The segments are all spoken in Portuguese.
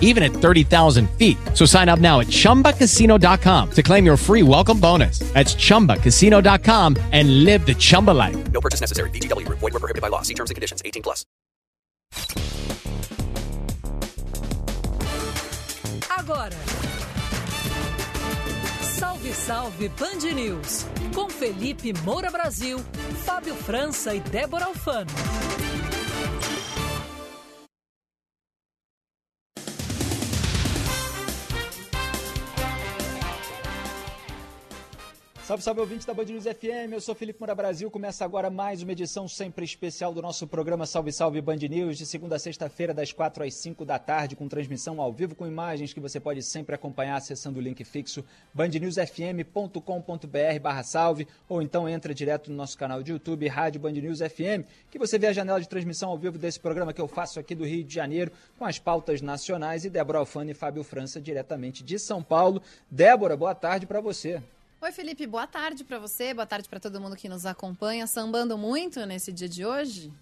even at 30,000 feet. So sign up now at chumbacasino.com to claim your free welcome bonus. That's chumbacasino.com and live the Chumba life. No purchase necessary. VGW. Void where prohibited by law. See terms and conditions. 18 plus. Agora. Salve, salve Band News. Com Felipe Moura Brasil, Fábio França e Débora Alfano. Salve, salve ouvintes da Band News FM, eu sou Felipe Moura Brasil. Começa agora mais uma edição sempre especial do nosso programa Salve, salve Band News, de segunda a sexta-feira, das 4 às 5 da tarde, com transmissão ao vivo com imagens que você pode sempre acompanhar acessando o link fixo bandnewsfm.com.br salve, ou então entra direto no nosso canal de YouTube, Rádio Band News FM, que você vê a janela de transmissão ao vivo desse programa que eu faço aqui do Rio de Janeiro, com as pautas nacionais, e Débora Alfano e Fábio França, diretamente de São Paulo. Débora, boa tarde para você. Oi, Felipe, boa tarde para você, boa tarde para todo mundo que nos acompanha. Sambando muito nesse dia de hoje?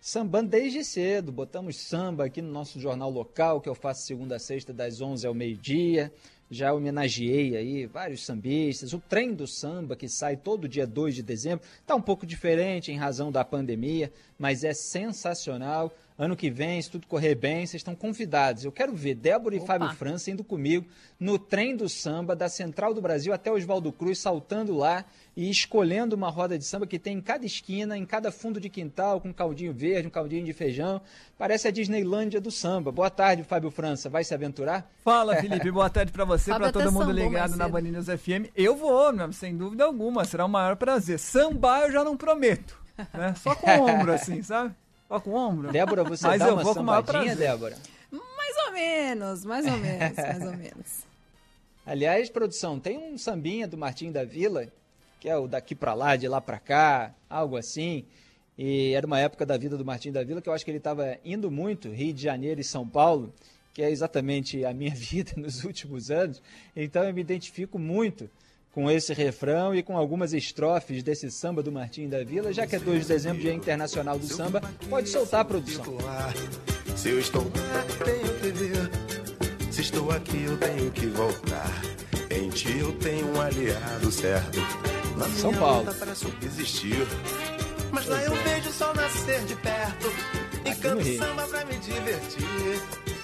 Sambando desde cedo, botamos samba aqui no nosso jornal local, que eu faço segunda a sexta, das 11 ao meio-dia. Já homenageei aí vários sambistas. O trem do samba, que sai todo dia 2 de dezembro, está um pouco diferente em razão da pandemia, mas é sensacional. Ano que vem, se tudo correr bem, vocês estão convidados. Eu quero ver Débora e Opa. Fábio França indo comigo no trem do samba, da Central do Brasil até Oswaldo Cruz, saltando lá e escolhendo uma roda de samba que tem em cada esquina, em cada fundo de quintal, com um caldinho verde, um caldinho de feijão. Parece a Disneylândia do samba. Boa tarde, Fábio França. Vai se aventurar? Fala, Felipe. Boa tarde pra você, até todo mundo ligado na News FM. Eu vou, meu, sem dúvida alguma. Será o maior prazer. Sambar eu já não prometo. Né? Só com o ombro, assim, sabe? Só com o ombro. Débora, você Mas dá eu uma vou sambadinha. Débora? Mais ou menos, mais ou menos, mais ou menos. Aliás, produção, tem um sambinha do Martim da Vila, que é o daqui pra lá, de lá pra cá, algo assim. E era uma época da vida do Martim da Vila que eu acho que ele estava indo muito, Rio de Janeiro e São Paulo, que é exatamente a minha vida nos últimos anos. Então eu me identifico muito com esse refrão e com algumas estrofes desse samba do Martim da Vila, já que é 2 de dezembro, Dia Internacional do Samba. Pode soltar a produção. Se eu estou lá, tenho que vir. Se estou aqui, eu tenho que voltar. Em ti eu tenho um aliado certo. Na São Paulo. para subsistir. Mas lá eu vejo o sol nascer de perto. E canto samba pra me divertir.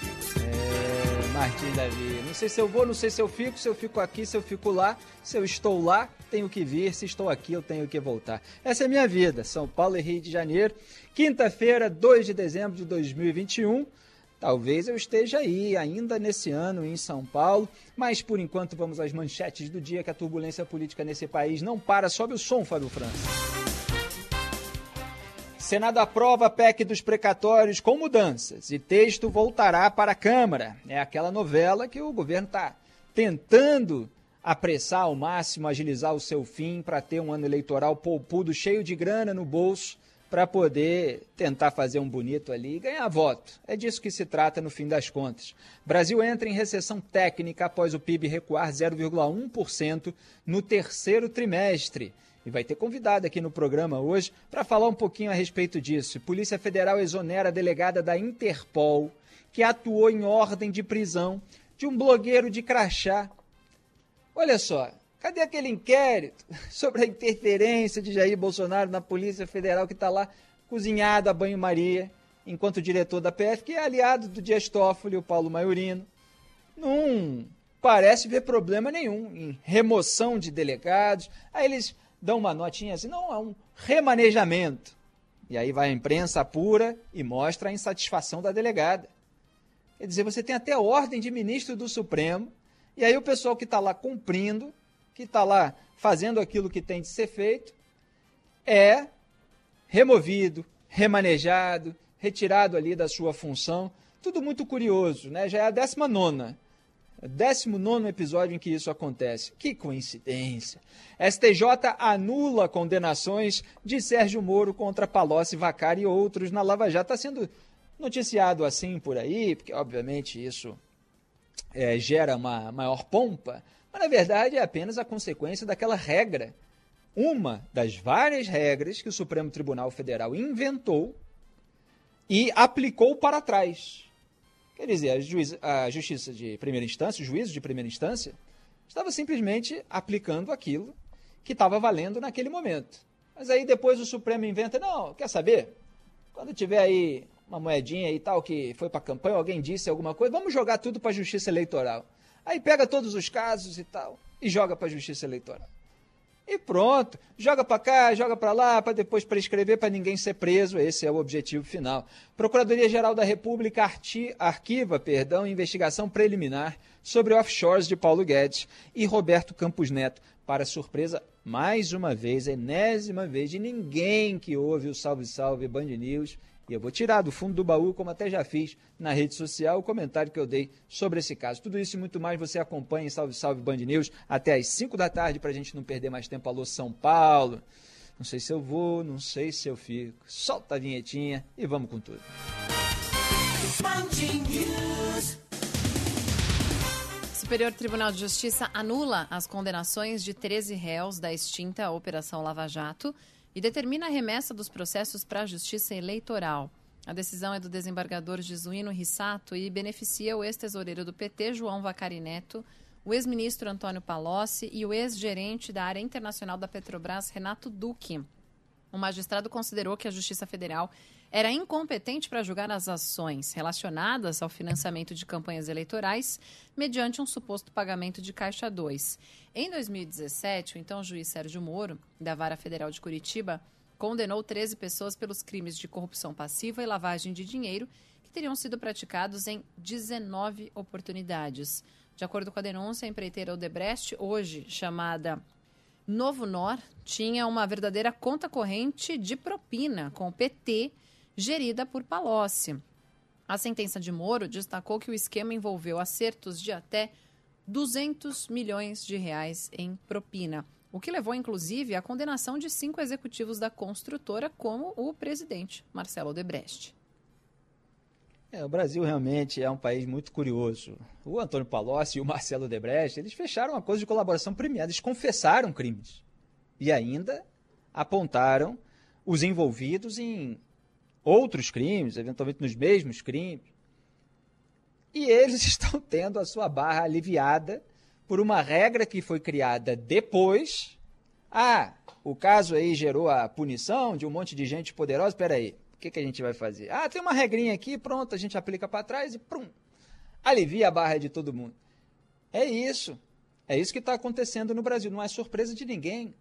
Martim Davi. Não sei se eu vou, não sei se eu fico, se eu fico aqui, se eu fico lá. Se eu estou lá, tenho que vir. Se estou aqui, eu tenho que voltar. Essa é a minha vida. São Paulo e Rio de Janeiro. Quinta-feira, 2 de dezembro de 2021. Talvez eu esteja aí ainda nesse ano em São Paulo, mas por enquanto vamos às manchetes do dia que a turbulência política nesse país não para. Sobe o som, Fábio França. Senado aprova a PEC dos precatórios com mudanças e texto voltará para a Câmara. É aquela novela que o governo está tentando apressar ao máximo, agilizar o seu fim para ter um ano eleitoral poupudo, cheio de grana no bolso, para poder tentar fazer um bonito ali e ganhar voto. É disso que se trata no fim das contas. Brasil entra em recessão técnica após o PIB recuar 0,1% no terceiro trimestre. E vai ter convidado aqui no programa hoje para falar um pouquinho a respeito disso. Polícia Federal exonera a delegada da Interpol, que atuou em ordem de prisão de um blogueiro de crachá. Olha só, cadê aquele inquérito sobre a interferência de Jair Bolsonaro na Polícia Federal que está lá cozinhado a banho-maria, enquanto diretor da PF, que é aliado do Dias Toffoli, o Paulo Maiorino, não parece ver problema nenhum em remoção de delegados. Aí eles dão uma notinha assim, não, é um remanejamento. E aí vai a imprensa apura e mostra a insatisfação da delegada. Quer dizer, você tem até ordem de ministro do Supremo, e aí o pessoal que está lá cumprindo, que está lá fazendo aquilo que tem de ser feito, é removido, remanejado, retirado ali da sua função. Tudo muito curioso, né? Já é a 19 19 episódio em que isso acontece. Que coincidência. STJ anula condenações de Sérgio Moro contra Palocci, Vacari e outros na Lava Jato. Está sendo noticiado assim por aí, porque obviamente isso é, gera uma maior pompa, mas na verdade é apenas a consequência daquela regra, uma das várias regras que o Supremo Tribunal Federal inventou e aplicou para trás. Quer dizer, a, juiz, a justiça de primeira instância, o juízo de primeira instância, estava simplesmente aplicando aquilo que estava valendo naquele momento. Mas aí depois o Supremo inventa, não, quer saber? Quando tiver aí uma moedinha e tal que foi para a campanha, alguém disse alguma coisa, vamos jogar tudo para a justiça eleitoral. Aí pega todos os casos e tal e joga para a justiça eleitoral. E pronto, joga para cá, joga para lá, para depois prescrever para ninguém ser preso. Esse é o objetivo final. Procuradoria-Geral da República arquiva, perdão, investigação preliminar sobre offshores de Paulo Guedes e Roberto Campos Neto. Para surpresa, mais uma vez, enésima vez de ninguém que ouve o Salve Salve Band News e eu vou tirar do fundo do baú, como até já fiz na rede social, o comentário que eu dei sobre esse caso. Tudo isso e muito mais você acompanha em Salve Salve Band News até às 5 da tarde para a gente não perder mais tempo. Alô, São Paulo. Não sei se eu vou, não sei se eu fico. Solta a vinhetinha e vamos com tudo. Superior Tribunal de Justiça anula as condenações de 13 réus da extinta Operação Lava Jato e determina a remessa dos processos para a Justiça Eleitoral. A decisão é do desembargador Jesuíno Rissato e beneficia o ex-tesoureiro do PT, João Vacari Neto, o ex-ministro Antônio Palocci e o ex-gerente da área internacional da Petrobras, Renato Duque. O magistrado considerou que a Justiça Federal era incompetente para julgar as ações relacionadas ao financiamento de campanhas eleitorais mediante um suposto pagamento de Caixa 2. Em 2017, o então juiz Sérgio Moro, da Vara Federal de Curitiba, condenou 13 pessoas pelos crimes de corrupção passiva e lavagem de dinheiro que teriam sido praticados em 19 oportunidades. De acordo com a denúncia, a empreiteira Odebrecht, hoje chamada Novo Nor, tinha uma verdadeira conta corrente de propina com o PT gerida por Palocci. A sentença de Moro destacou que o esquema envolveu acertos de até 200 milhões de reais em propina, o que levou inclusive à condenação de cinco executivos da construtora, como o presidente Marcelo Odebrecht. É, o Brasil realmente é um país muito curioso. O Antônio Palocci e o Marcelo Odebrecht, eles fecharam um acordo de colaboração premiada, eles confessaram crimes e ainda apontaram os envolvidos em outros crimes, eventualmente nos mesmos crimes. E eles estão tendo a sua barra aliviada por uma regra que foi criada depois. Ah, o caso aí gerou a punição de um monte de gente poderosa. Espera aí, o que, que a gente vai fazer? Ah, tem uma regrinha aqui, pronto, a gente aplica para trás e prum, alivia a barra de todo mundo. É isso. É isso que está acontecendo no Brasil. Não é surpresa de ninguém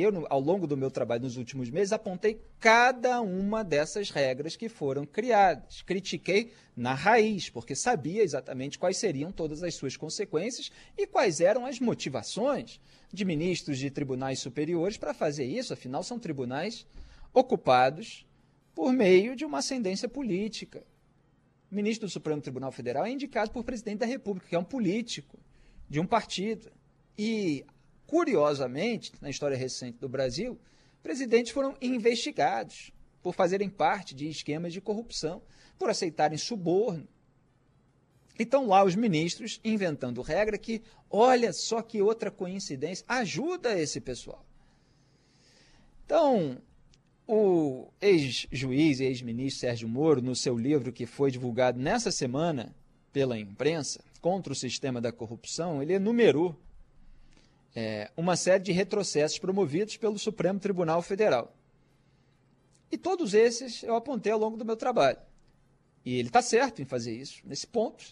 eu, ao longo do meu trabalho nos últimos meses, apontei cada uma dessas regras que foram criadas. Critiquei na raiz, porque sabia exatamente quais seriam todas as suas consequências e quais eram as motivações de ministros de tribunais superiores para fazer isso. Afinal, são tribunais ocupados por meio de uma ascendência política. O ministro do Supremo Tribunal Federal é indicado por presidente da República, que é um político de um partido. E Curiosamente, na história recente do Brasil, presidentes foram investigados por fazerem parte de esquemas de corrupção, por aceitarem suborno. Então lá os ministros inventando regra que, olha só que outra coincidência, ajuda esse pessoal. Então, o ex-juiz e ex-ministro Sérgio Moro, no seu livro que foi divulgado nessa semana pela imprensa, Contra o Sistema da Corrupção, ele enumerou é, uma série de retrocessos promovidos pelo Supremo Tribunal Federal. E todos esses eu apontei ao longo do meu trabalho. E ele está certo em fazer isso. Nesse ponto,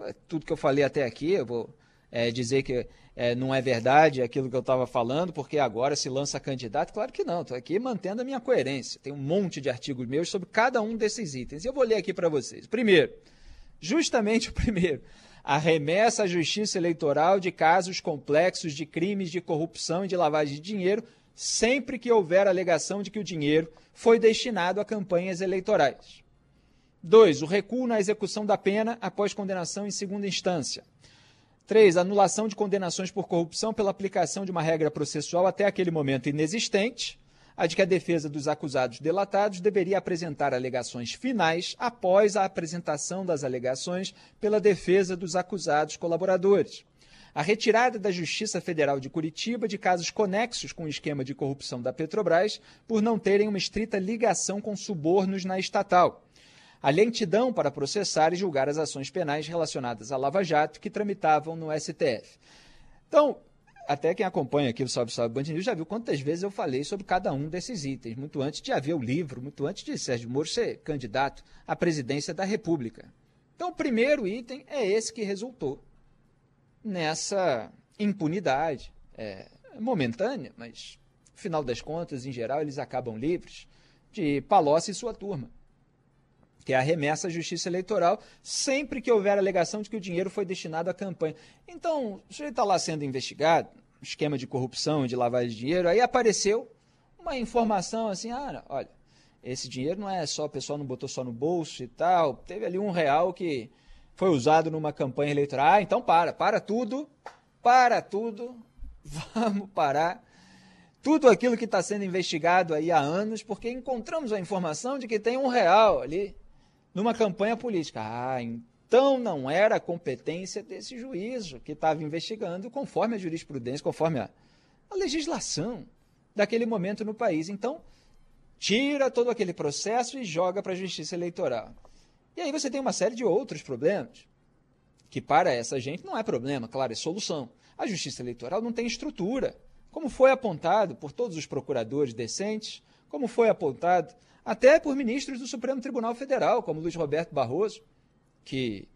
é tudo que eu falei até aqui, eu vou é, dizer que é, não é verdade aquilo que eu estava falando, porque agora se lança candidato. Claro que não, estou aqui mantendo a minha coerência. Tem um monte de artigos meus sobre cada um desses itens. E eu vou ler aqui para vocês. Primeiro, justamente o primeiro, a remessa à justiça eleitoral de casos complexos de crimes de corrupção e de lavagem de dinheiro, sempre que houver alegação de que o dinheiro foi destinado a campanhas eleitorais. 2. O recuo na execução da pena após condenação em segunda instância. 3. Anulação de condenações por corrupção pela aplicação de uma regra processual até aquele momento inexistente, a de que a defesa dos acusados delatados deveria apresentar alegações finais após a apresentação das alegações pela defesa dos acusados colaboradores. A retirada da Justiça Federal de Curitiba de casos conexos com o esquema de corrupção da Petrobras por não terem uma estrita ligação com subornos na estatal a lentidão para processar e julgar as ações penais relacionadas à Lava Jato que tramitavam no STF. Então, até quem acompanha aqui o Salve Salve Band News já viu quantas vezes eu falei sobre cada um desses itens, muito antes de haver o livro, muito antes de Sérgio Moro ser candidato à presidência da República. Então, o primeiro item é esse que resultou nessa impunidade. É, momentânea, mas, no final das contas, em geral, eles acabam livres de Palocci e sua turma que é a remessa à justiça eleitoral, sempre que houver alegação de que o dinheiro foi destinado à campanha. Então, o sujeito está lá sendo investigado, esquema de corrupção, de lavagem de dinheiro, aí apareceu uma informação assim, ah, olha, esse dinheiro não é só, o pessoal não botou só no bolso e tal, teve ali um real que foi usado numa campanha eleitoral. Ah, então para, para tudo, para tudo, vamos parar tudo aquilo que está sendo investigado aí há anos, porque encontramos a informação de que tem um real ali numa campanha política. Ah, então não era competência desse juízo que estava investigando conforme a jurisprudência, conforme a, a legislação daquele momento no país. Então, tira todo aquele processo e joga para a justiça eleitoral. E aí você tem uma série de outros problemas, que para essa gente não é problema, claro, é solução. A justiça eleitoral não tem estrutura, como foi apontado por todos os procuradores decentes, como foi apontado até por ministros do Supremo Tribunal Federal, como Luiz Roberto Barroso, que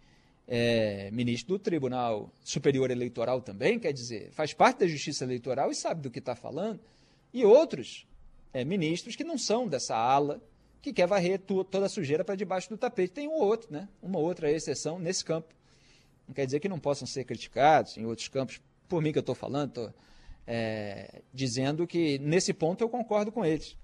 é ministro do Tribunal Superior Eleitoral também, quer dizer, faz parte da Justiça Eleitoral e sabe do que está falando, e outros é, ministros que não são dessa ala, que quer varrer toda a sujeira para debaixo do tapete. Tem um ou outro, né? uma outra exceção nesse campo. Não quer dizer que não possam ser criticados em outros campos, por mim que eu estou falando, estou é, dizendo que nesse ponto eu concordo com eles.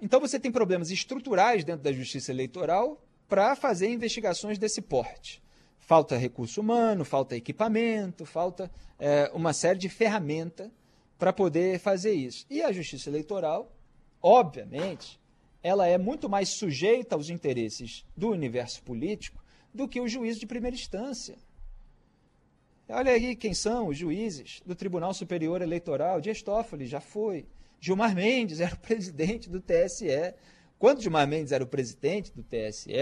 Então você tem problemas estruturais dentro da justiça eleitoral para fazer investigações desse porte. Falta recurso humano, falta equipamento, falta é, uma série de ferramentas para poder fazer isso. E a justiça eleitoral, obviamente, ela é muito mais sujeita aos interesses do universo político do que o juízo de primeira instância. Olha aí quem são os juízes do Tribunal Superior Eleitoral. Dias Toffoli já foi. Gilmar Mendes era o presidente do TSE. Quando Gilmar Mendes era o presidente do TSE,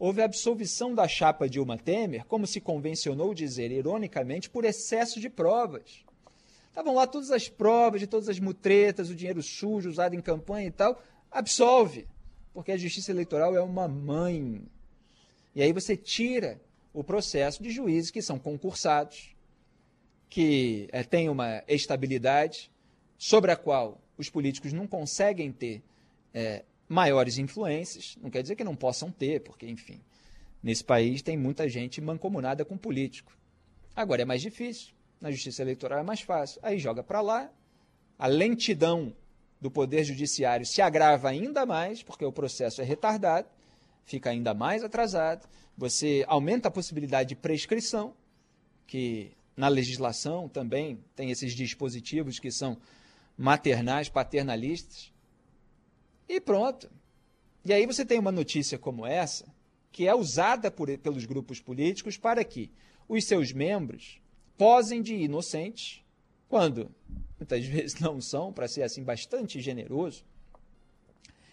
houve a absolvição da chapa Dilma Temer, como se convencionou dizer ironicamente, por excesso de provas. Estavam lá todas as provas de todas as mutretas, o dinheiro sujo usado em campanha e tal. Absolve, porque a justiça eleitoral é uma mãe. E aí você tira o processo de juízes que são concursados, que é, têm uma estabilidade, sobre a qual os políticos não conseguem ter é, maiores influências, não quer dizer que não possam ter, porque, enfim, nesse país tem muita gente mancomunada com político. Agora é mais difícil, na justiça eleitoral é mais fácil. Aí joga para lá, a lentidão do poder judiciário se agrava ainda mais, porque o processo é retardado, fica ainda mais atrasado, você aumenta a possibilidade de prescrição, que na legislação também tem esses dispositivos que são maternais, paternalistas. E pronto. E aí você tem uma notícia como essa, que é usada por, pelos grupos políticos para que os seus membros posem de inocentes, quando muitas vezes não são, para ser assim bastante generoso,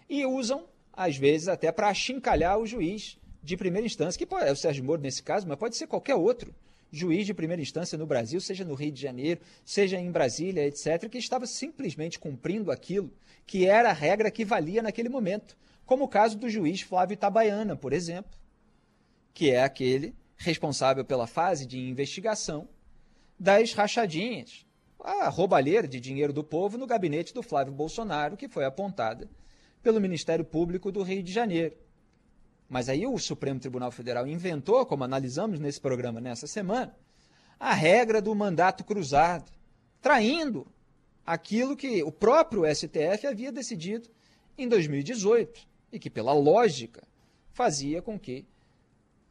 e usam, às vezes, até para achincalhar o juiz de primeira instância, que é o Sérgio Moro nesse caso, mas pode ser qualquer outro juiz de primeira instância no Brasil, seja no Rio de Janeiro, seja em Brasília, etc., que estava simplesmente cumprindo aquilo que era a regra que valia naquele momento, como o caso do juiz Flávio Itabaiana, por exemplo, que é aquele responsável pela fase de investigação das rachadinhas, a roubalheira de dinheiro do povo no gabinete do Flávio Bolsonaro, que foi apontada pelo Ministério Público do Rio de Janeiro. Mas aí o Supremo Tribunal Federal inventou, como analisamos nesse programa nessa semana, a regra do mandato cruzado, traindo aquilo que o próprio STF havia decidido em 2018 e que, pela lógica, fazia com que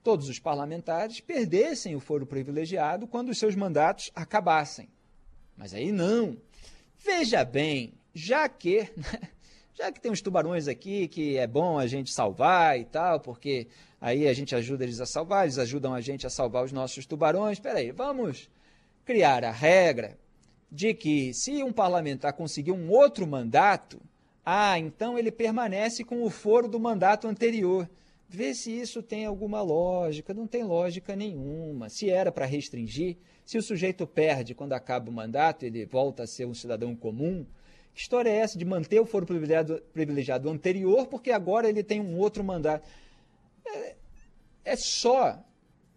todos os parlamentares perdessem o foro privilegiado quando os seus mandatos acabassem. Mas aí não. Veja bem, já que já que tem uns tubarões aqui que é bom a gente salvar e tal, porque aí a gente ajuda eles a salvar, eles ajudam a gente a salvar os nossos tubarões. Espera aí, vamos criar a regra de que se um parlamentar conseguir um outro mandato, ah, então ele permanece com o foro do mandato anterior. Vê se isso tem alguma lógica. Não tem lógica nenhuma. Se era para restringir, se o sujeito perde quando acaba o mandato, ele volta a ser um cidadão comum. Que história é essa de manter o foro privilegiado, privilegiado anterior, porque agora ele tem um outro mandato? É, é só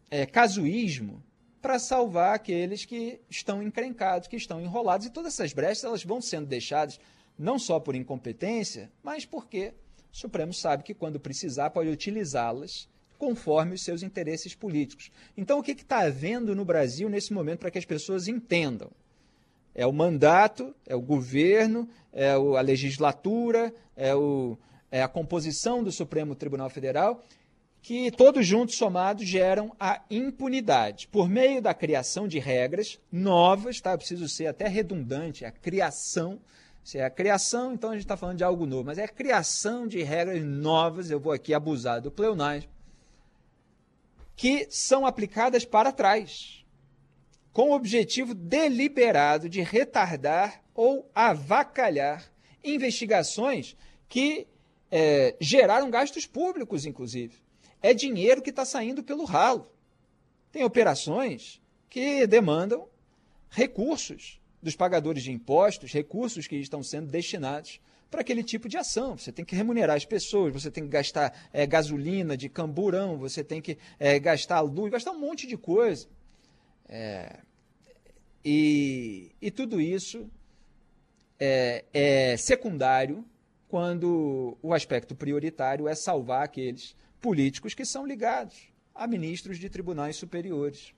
é, casuísmo para salvar aqueles que estão encrencados, que estão enrolados. E todas essas brechas elas vão sendo deixadas não só por incompetência, mas porque o Supremo sabe que, quando precisar, pode utilizá-las conforme os seus interesses políticos. Então, o que está havendo no Brasil nesse momento para que as pessoas entendam? É o mandato, é o governo, é a legislatura, é, o, é a composição do Supremo Tribunal Federal, que todos juntos somados geram a impunidade por meio da criação de regras novas, tá? Eu preciso ser até redundante, a criação. Se é a criação, então a gente está falando de algo novo, mas é a criação de regras novas, eu vou aqui abusar do pleonasmo, que são aplicadas para trás com o objetivo deliberado de retardar ou avacalhar investigações que é, geraram gastos públicos, inclusive. É dinheiro que está saindo pelo ralo. Tem operações que demandam recursos dos pagadores de impostos, recursos que estão sendo destinados para aquele tipo de ação. Você tem que remunerar as pessoas, você tem que gastar é, gasolina de camburão, você tem que é, gastar luz, gastar um monte de coisa. É, e, e tudo isso é, é secundário quando o aspecto prioritário é salvar aqueles políticos que são ligados a ministros de tribunais superiores.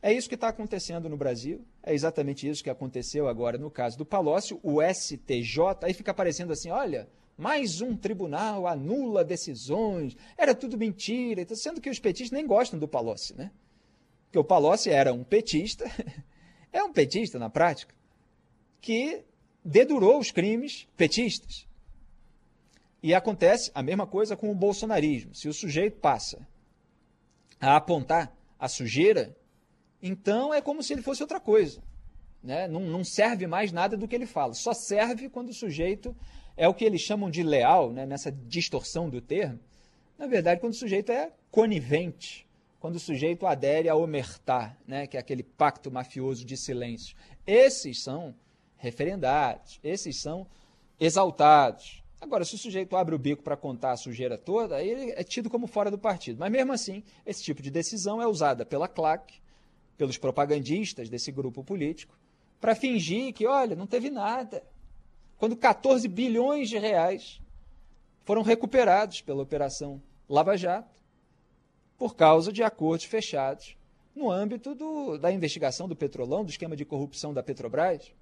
É isso que está acontecendo no Brasil, é exatamente isso que aconteceu agora no caso do Palócio, o STJ, aí fica aparecendo assim, olha, mais um tribunal anula decisões, era tudo mentira, sendo que os petistas nem gostam do Palocci, né? Porque o Palocci era um petista, é um petista na prática, que dedurou os crimes petistas. E acontece a mesma coisa com o bolsonarismo. Se o sujeito passa a apontar a sujeira, então é como se ele fosse outra coisa. Né? Não, não serve mais nada do que ele fala. Só serve quando o sujeito é o que eles chamam de leal, né? nessa distorção do termo. Na verdade, quando o sujeito é conivente quando o sujeito adere a omertar, né, que é aquele pacto mafioso de silêncio. Esses são referendados, esses são exaltados. Agora, se o sujeito abre o bico para contar a sujeira toda, aí ele é tido como fora do partido. Mas mesmo assim, esse tipo de decisão é usada pela CLAC, pelos propagandistas desse grupo político, para fingir que, olha, não teve nada. Quando 14 bilhões de reais foram recuperados pela Operação Lava Jato, por causa de acordos fechados no âmbito do, da investigação do petrolão, do esquema de corrupção da Petrobras.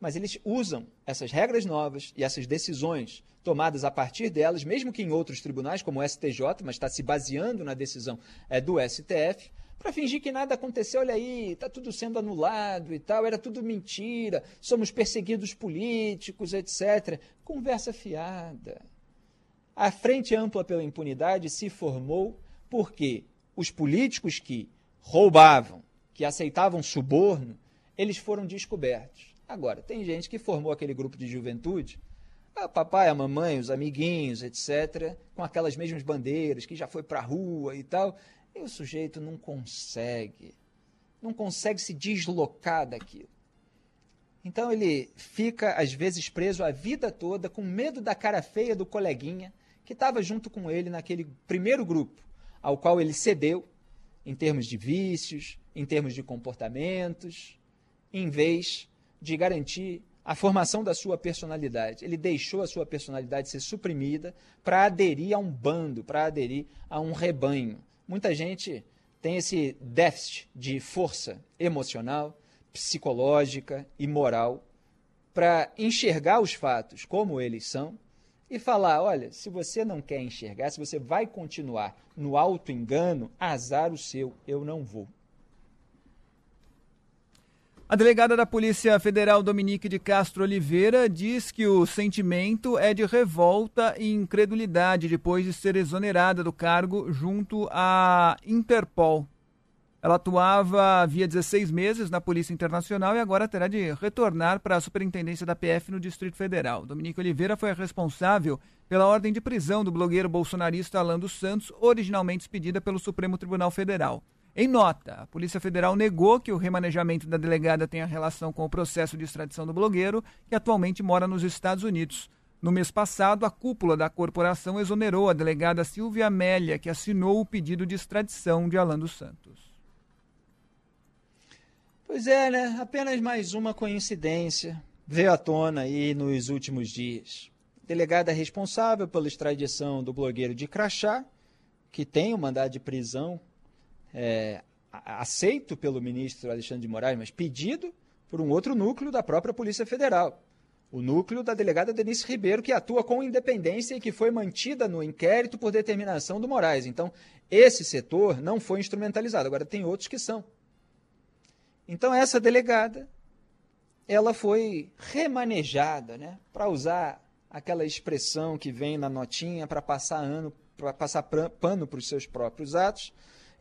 Mas eles usam essas regras novas e essas decisões tomadas a partir delas, mesmo que em outros tribunais, como o STJ, mas está se baseando na decisão é, do STF, para fingir que nada aconteceu. Olha aí, está tudo sendo anulado e tal, era tudo mentira, somos perseguidos políticos, etc. Conversa fiada. A Frente Ampla pela Impunidade se formou porque os políticos que roubavam, que aceitavam suborno, eles foram descobertos. Agora, tem gente que formou aquele grupo de juventude, o papai, a mamãe, os amiguinhos, etc., com aquelas mesmas bandeiras, que já foi para a rua e tal, e o sujeito não consegue, não consegue se deslocar daquilo. Então ele fica, às vezes, preso a vida toda com medo da cara feia do coleguinha, que estava junto com ele naquele primeiro grupo, ao qual ele cedeu em termos de vícios, em termos de comportamentos, em vez de garantir a formação da sua personalidade. Ele deixou a sua personalidade ser suprimida para aderir a um bando, para aderir a um rebanho. Muita gente tem esse déficit de força emocional, psicológica e moral para enxergar os fatos como eles são e falar: olha, se você não quer enxergar, se você vai continuar no auto-engano, azar o seu, eu não vou. A delegada da Polícia Federal Dominique de Castro Oliveira diz que o sentimento é de revolta e incredulidade depois de ser exonerada do cargo junto à Interpol. Ela atuava havia 16 meses na Polícia Internacional e agora terá de retornar para a Superintendência da PF no Distrito Federal. Dominique Oliveira foi a responsável pela ordem de prisão do blogueiro bolsonarista Alan dos Santos, originalmente expedida pelo Supremo Tribunal Federal. Em nota, a Polícia Federal negou que o remanejamento da delegada tenha relação com o processo de extradição do blogueiro, que atualmente mora nos Estados Unidos. No mês passado, a cúpula da corporação exonerou a delegada Silvia Amélia, que assinou o pedido de extradição de Alan dos Santos. Pois é, né? Apenas mais uma coincidência veio à tona aí nos últimos dias. Delegada responsável pela extradição do blogueiro de Crachá, que tem o um mandado de prisão é, aceito pelo ministro Alexandre de Moraes, mas pedido por um outro núcleo da própria Polícia Federal. O núcleo da delegada Denise Ribeiro, que atua com independência e que foi mantida no inquérito por determinação do Moraes. Então, esse setor não foi instrumentalizado. Agora, tem outros que são. Então, essa delegada, ela foi remanejada, né, para usar aquela expressão que vem na notinha para passar ano, para passar pano para os seus próprios atos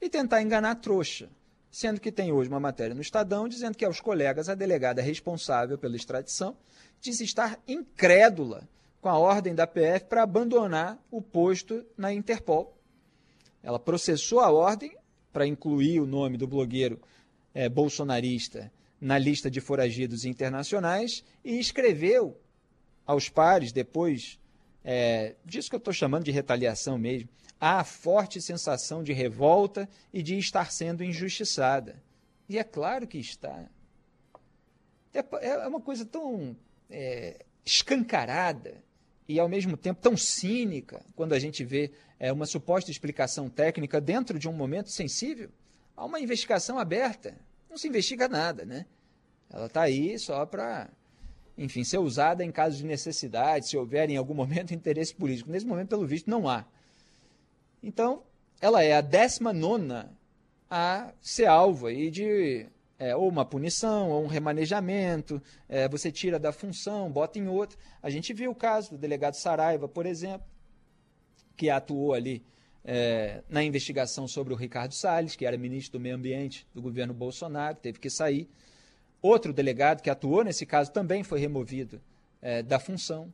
e tentar enganar a trouxa. Sendo que tem hoje uma matéria no Estadão dizendo que aos colegas a delegada responsável pela extradição diz estar incrédula com a ordem da PF para abandonar o posto na Interpol. Ela processou a ordem para incluir o nome do blogueiro é, bolsonarista na lista de foragidos internacionais e escreveu aos pares, depois é, disso que eu estou chamando de retaliação mesmo, há forte sensação de revolta e de estar sendo injustiçada. E é claro que está. É, é uma coisa tão é, escancarada e, ao mesmo tempo, tão cínica quando a gente vê é, uma suposta explicação técnica dentro de um momento sensível. Há uma investigação aberta. Não se investiga nada, né? Ela está aí só para, enfim, ser usada em caso de necessidade, se houver em algum momento interesse político. Nesse momento, pelo visto, não há. Então, ela é a 19 a ser alvo aí de é, ou uma punição, ou um remanejamento, é, você tira da função, bota em outra. A gente viu o caso do delegado Saraiva, por exemplo, que atuou ali é, na investigação sobre o Ricardo Salles, que era ministro do Meio Ambiente do governo Bolsonaro, teve que sair. Outro delegado que atuou nesse caso também foi removido é, da função.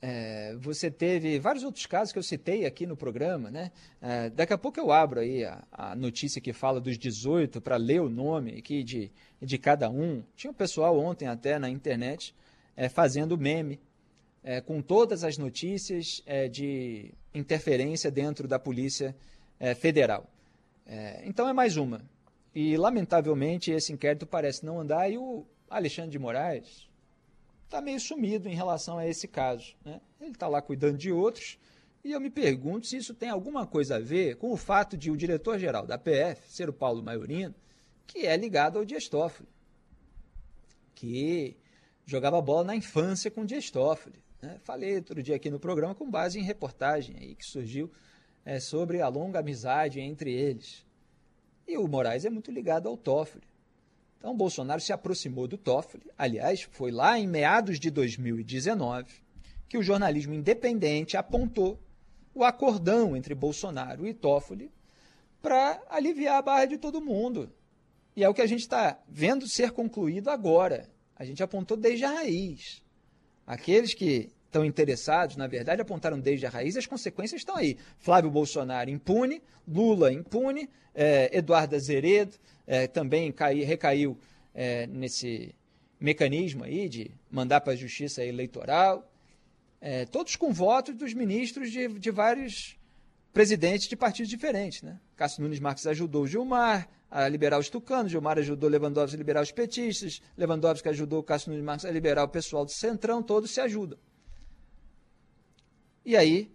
É, você teve vários outros casos que eu citei aqui no programa, né? É, daqui a pouco eu abro aí a, a notícia que fala dos 18 para ler o nome aqui de, de cada um. Tinha um pessoal ontem até na internet é, fazendo meme é, com todas as notícias é, de interferência dentro da Polícia é, Federal. então é mais uma. E lamentavelmente esse inquérito parece não andar e o Alexandre de Moraes, está meio sumido em relação a esse caso. Né? Ele está lá cuidando de outros, e eu me pergunto se isso tem alguma coisa a ver com o fato de o diretor-geral da PF ser o Paulo Maiorino, que é ligado ao Dias Toffoli, que jogava bola na infância com o Dias Toffoli. Né? Falei outro dia aqui no programa com base em reportagem aí que surgiu é, sobre a longa amizade entre eles. E o Moraes é muito ligado ao Toffoli. Então, Bolsonaro se aproximou do Toffoli. Aliás, foi lá em meados de 2019 que o jornalismo independente apontou o acordão entre Bolsonaro e Toffoli para aliviar a barra de todo mundo. E é o que a gente está vendo ser concluído agora. A gente apontou desde a raiz. Aqueles que estão interessados, na verdade, apontaram desde a raiz, as consequências estão aí. Flávio Bolsonaro impune, Lula impune, é, Eduardo Azeredo é, também cai, recaiu é, nesse mecanismo aí de mandar para a justiça eleitoral, é, todos com votos dos ministros de, de vários presidentes de partidos diferentes. Né? Cássio Nunes Marques ajudou o Gilmar a liberar os tucanos, Gilmar ajudou Lewandowski a liberar os petistas, Lewandowski ajudou o Cássio Nunes Marques a liberar o pessoal do Centrão, todos se ajudam. E aí,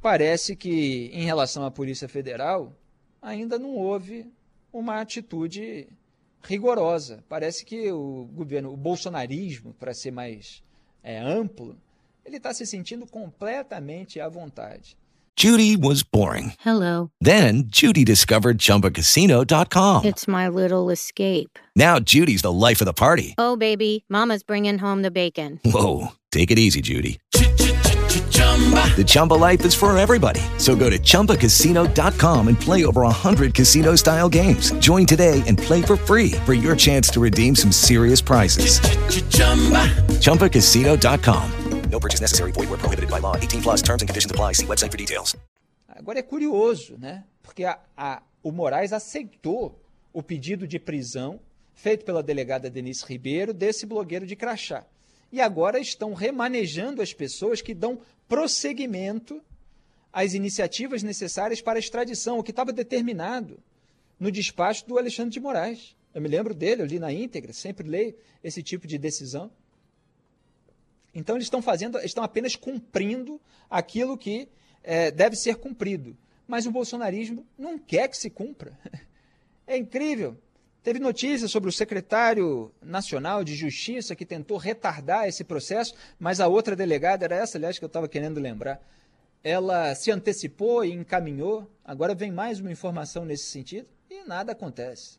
parece que em relação à Polícia Federal, ainda não houve uma atitude rigorosa. Parece que o governo, o bolsonarismo, para ser mais é, amplo, ele está se sentindo completamente à vontade. Judy was boring. Hello. Then Judy discovered ChumbaCasino.com. It's my little escape. Now Judy's the life of the party. Oh, baby, Mama's bringing home the bacon. Whoa, take it easy, Judy. The Chumba life is for everybody. So go to ChumbaCasino.com and play over 100 casino style games. Join today and play for free for your chance to redeem some serious prizes. ChumbaCasino.com. No purchase necessary. Void where prohibited by law. 18 plus terms and conditions apply. See website for details. Agora é curioso, né? Porque a, a, o Moraes aceitou o pedido de prisão feito pela delegada Denise Ribeiro desse blogueiro de crachá. E agora estão remanejando as pessoas que dão prosseguimento às iniciativas necessárias para a extradição, o que estava determinado no despacho do Alexandre de Moraes. Eu me lembro dele, eu li na íntegra, sempre leio esse tipo de decisão. Então eles estão fazendo, estão apenas cumprindo aquilo que é, deve ser cumprido. Mas o bolsonarismo não quer que se cumpra. É incrível. Teve notícias sobre o secretário nacional de Justiça que tentou retardar esse processo, mas a outra delegada, era essa, aliás, que eu estava querendo lembrar, ela se antecipou e encaminhou. Agora vem mais uma informação nesse sentido e nada acontece.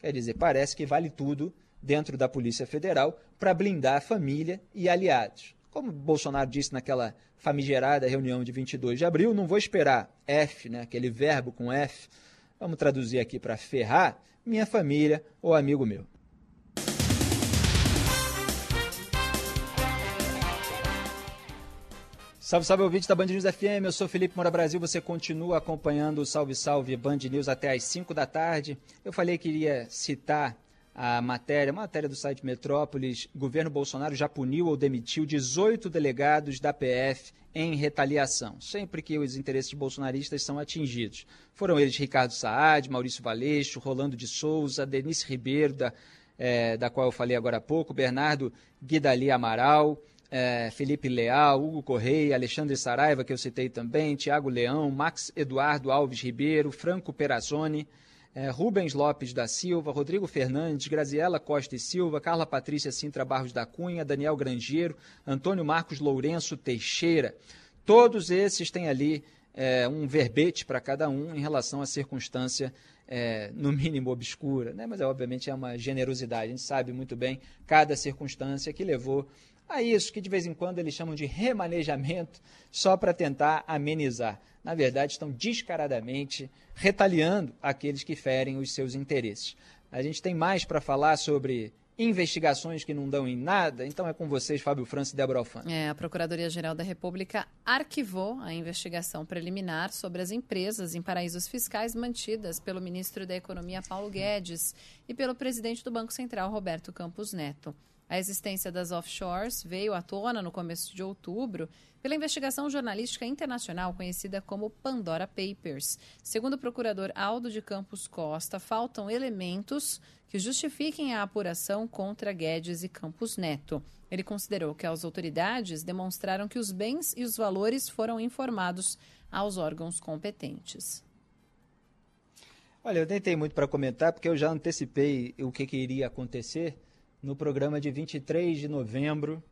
Quer dizer, parece que vale tudo dentro da Polícia Federal para blindar a família e aliados. Como Bolsonaro disse naquela famigerada reunião de 22 de abril, não vou esperar F, né, aquele verbo com F, vamos traduzir aqui para ferrar, minha família ou amigo meu. Salve, salve ouvinte da Band News FM, eu sou Felipe Moura Brasil, você continua acompanhando o Salve Salve Band News até às 5 da tarde. Eu falei que iria citar a matéria, matéria do site Metrópolis, governo Bolsonaro já puniu ou demitiu 18 delegados da PF em retaliação, sempre que os interesses bolsonaristas são atingidos. Foram eles Ricardo Saad, Maurício Valeixo, Rolando de Souza, Denise Ribeiro, da, é, da qual eu falei agora há pouco, Bernardo Guidali Amaral, é, Felipe Leal, Hugo Correia, Alexandre Saraiva, que eu citei também, Tiago Leão, Max Eduardo Alves Ribeiro, Franco Perazzoni, é, Rubens Lopes da Silva, Rodrigo Fernandes, Graziela Costa e Silva, Carla Patrícia Sintra Barros da Cunha, Daniel Grangeiro, Antônio Marcos Lourenço Teixeira. Todos esses têm ali é, um verbete para cada um em relação à circunstância, é, no mínimo obscura, né? mas é, obviamente é uma generosidade. A gente sabe muito bem cada circunstância que levou a isso que de vez em quando eles chamam de remanejamento, só para tentar amenizar. Na verdade, estão descaradamente retaliando aqueles que ferem os seus interesses. A gente tem mais para falar sobre investigações que não dão em nada. Então é com vocês, Fábio França e Débora Alfano. É, a Procuradoria-Geral da República arquivou a investigação preliminar sobre as empresas em paraísos fiscais mantidas pelo ministro da Economia, Paulo Guedes, e pelo presidente do Banco Central, Roberto Campos Neto. A existência das offshores veio à tona no começo de outubro pela investigação jornalística internacional conhecida como Pandora Papers. Segundo o procurador Aldo de Campos Costa, faltam elementos que justifiquem a apuração contra Guedes e Campos Neto. Ele considerou que as autoridades demonstraram que os bens e os valores foram informados aos órgãos competentes. Olha, eu tenho muito para comentar, porque eu já antecipei o que, que iria acontecer no programa de 23 de novembro.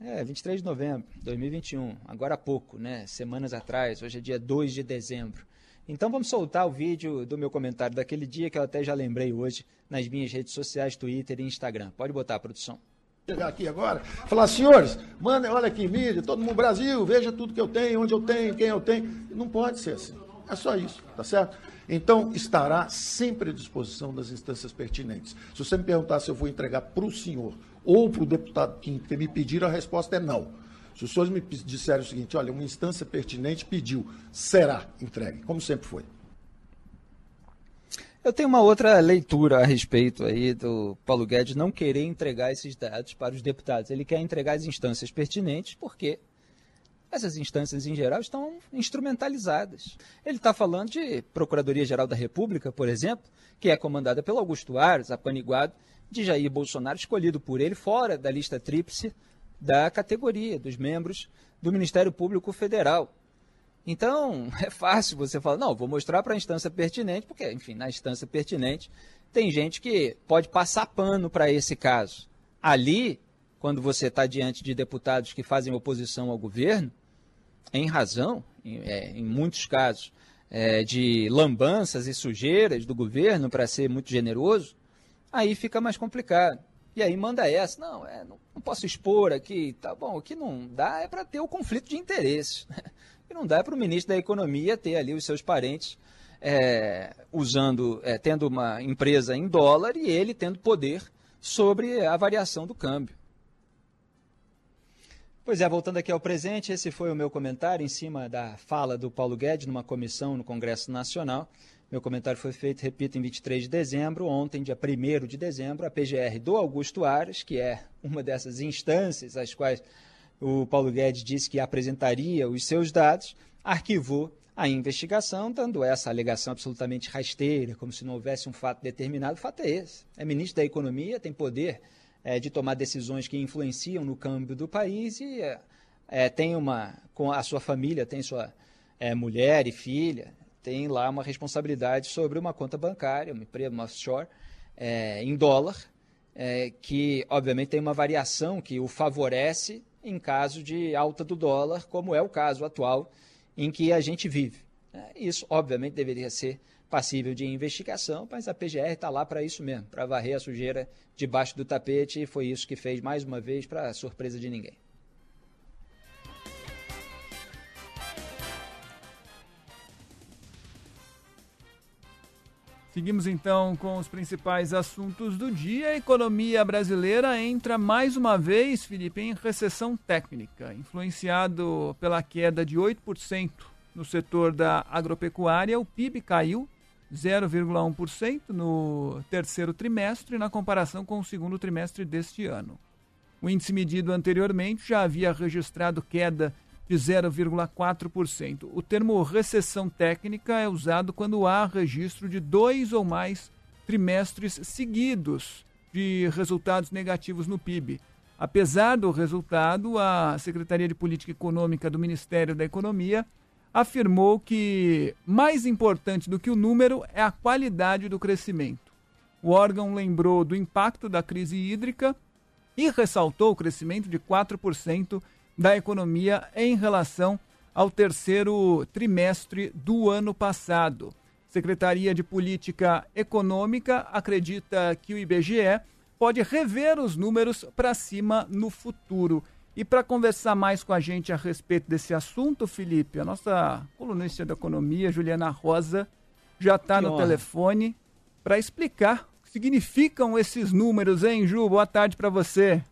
É, 23 de novembro de 2021, agora há pouco, né? Semanas atrás, hoje é dia 2 de dezembro. Então vamos soltar o vídeo do meu comentário daquele dia que eu até já lembrei hoje nas minhas redes sociais, Twitter e Instagram. Pode botar, produção. Chegar aqui agora, falar, senhores, manda, olha aqui, mídia, todo mundo Brasil, veja tudo que eu tenho, onde eu tenho, quem eu tenho. Não pode ser assim. É só isso, tá certo? Então, estará sempre à disposição das instâncias pertinentes. Se você me perguntar se eu vou entregar para o senhor ou para o deputado que me pediram, a resposta é não. Se os senhores me disserem o seguinte, olha, uma instância pertinente pediu, será entregue, como sempre foi. Eu tenho uma outra leitura a respeito aí do Paulo Guedes não querer entregar esses dados para os deputados. Ele quer entregar as instâncias pertinentes porque essas instâncias em geral estão instrumentalizadas. Ele está falando de Procuradoria-Geral da República, por exemplo, que é comandada pelo Augusto Ares, apaniguado de Jair Bolsonaro, escolhido por ele fora da lista tríplice da categoria dos membros do Ministério Público Federal. Então, é fácil você falar, não, vou mostrar para a instância pertinente, porque, enfim, na instância pertinente tem gente que pode passar pano para esse caso. Ali, quando você está diante de deputados que fazem oposição ao governo, em razão, em, é, em muitos casos, é, de lambanças e sujeiras do governo, para ser muito generoso, aí fica mais complicado. E aí manda essa, não, é, não, não, posso expor aqui, tá bom, o que não dá é para ter o conflito de interesses. Que não dá é para o ministro da Economia ter ali os seus parentes é, usando, é, tendo uma empresa em dólar e ele tendo poder sobre a variação do câmbio. Pois é, voltando aqui ao presente, esse foi o meu comentário em cima da fala do Paulo Guedes numa comissão no Congresso Nacional. Meu comentário foi feito, repito, em 23 de dezembro. Ontem, dia 1 de dezembro, a PGR do Augusto Aras, que é uma dessas instâncias às quais o Paulo Guedes disse que apresentaria os seus dados, arquivou a investigação, dando essa alegação absolutamente rasteira, como se não houvesse um fato determinado. O fato é esse. É ministro da Economia, tem poder é, de tomar decisões que influenciam no câmbio do país e é, é tem uma, com a sua família, tem sua é, mulher e filha, tem lá uma responsabilidade sobre uma conta bancária, uma empresa, uma offshore, é, em dólar, é, que obviamente tem uma variação que o favorece em caso de alta do dólar, como é o caso atual em que a gente vive. Isso, obviamente, deveria ser passível de investigação, mas a PGR está lá para isso mesmo, para varrer a sujeira debaixo do tapete, e foi isso que fez mais uma vez, para surpresa de ninguém. Seguimos então com os principais assuntos do dia. A economia brasileira entra mais uma vez, Felipe, em recessão técnica, influenciado pela queda de 8% no setor da agropecuária. O PIB caiu 0,1% no terceiro trimestre na comparação com o segundo trimestre deste ano. O índice medido anteriormente já havia registrado queda de 0,4%. O termo recessão técnica é usado quando há registro de dois ou mais trimestres seguidos de resultados negativos no PIB. Apesar do resultado, a Secretaria de Política Econômica do Ministério da Economia afirmou que mais importante do que o número é a qualidade do crescimento. O órgão lembrou do impacto da crise hídrica e ressaltou o crescimento de 4% da economia em relação ao terceiro trimestre do ano passado. Secretaria de Política Econômica acredita que o IBGE pode rever os números para cima no futuro. E para conversar mais com a gente a respeito desse assunto, Felipe, a nossa colunista da economia, Juliana Rosa, já está no honra. telefone para explicar o que significam esses números, hein, Ju? Boa tarde para você.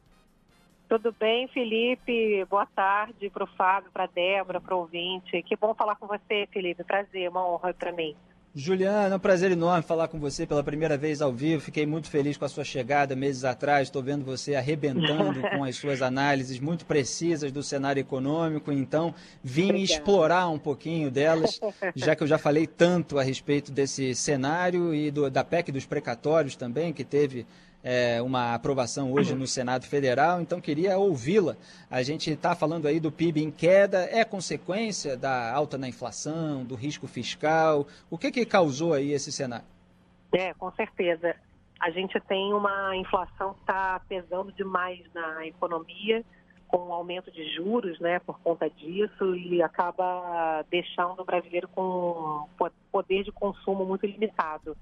Tudo bem, Felipe? Boa tarde para o Fábio, para a Débora, para o ouvinte. Que bom falar com você, Felipe. Prazer, uma honra para mim. Juliana, é um prazer enorme falar com você pela primeira vez ao vivo. Fiquei muito feliz com a sua chegada meses atrás. Estou vendo você arrebentando com as suas análises muito precisas do cenário econômico. Então, vim Obrigada. explorar um pouquinho delas, já que eu já falei tanto a respeito desse cenário e do, da PEC dos precatórios também, que teve é, uma aprovação hoje no Senado Federal, então queria ouvi-la. A gente está falando aí do PIB em queda, é consequência da alta na inflação, do risco fiscal? O que, que causou aí esse cenário? É, com certeza. A gente tem uma inflação que está pesando demais na economia, com o aumento de juros, né, por conta disso, e acaba deixando o brasileiro com poder de consumo muito limitado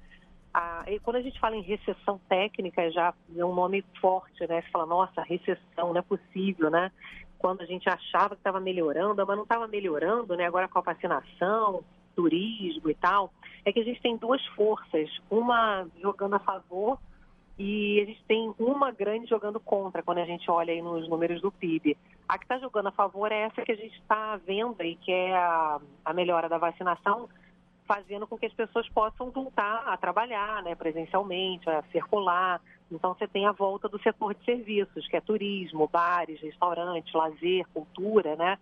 a, quando a gente fala em recessão técnica, já é um nome forte, né? Você fala, nossa, recessão, não é possível, né? Quando a gente achava que estava melhorando, mas não estava melhorando, né? Agora com a vacinação, turismo e tal, é que a gente tem duas forças, uma jogando a favor e a gente tem uma grande jogando contra quando a gente olha aí nos números do PIB. A que está jogando a favor é essa que a gente está vendo aí, que é a, a melhora da vacinação, fazendo com que as pessoas possam voltar a trabalhar né, presencialmente, a circular. Então, você tem a volta do setor de serviços, que é turismo, bares, restaurantes, lazer, cultura, né?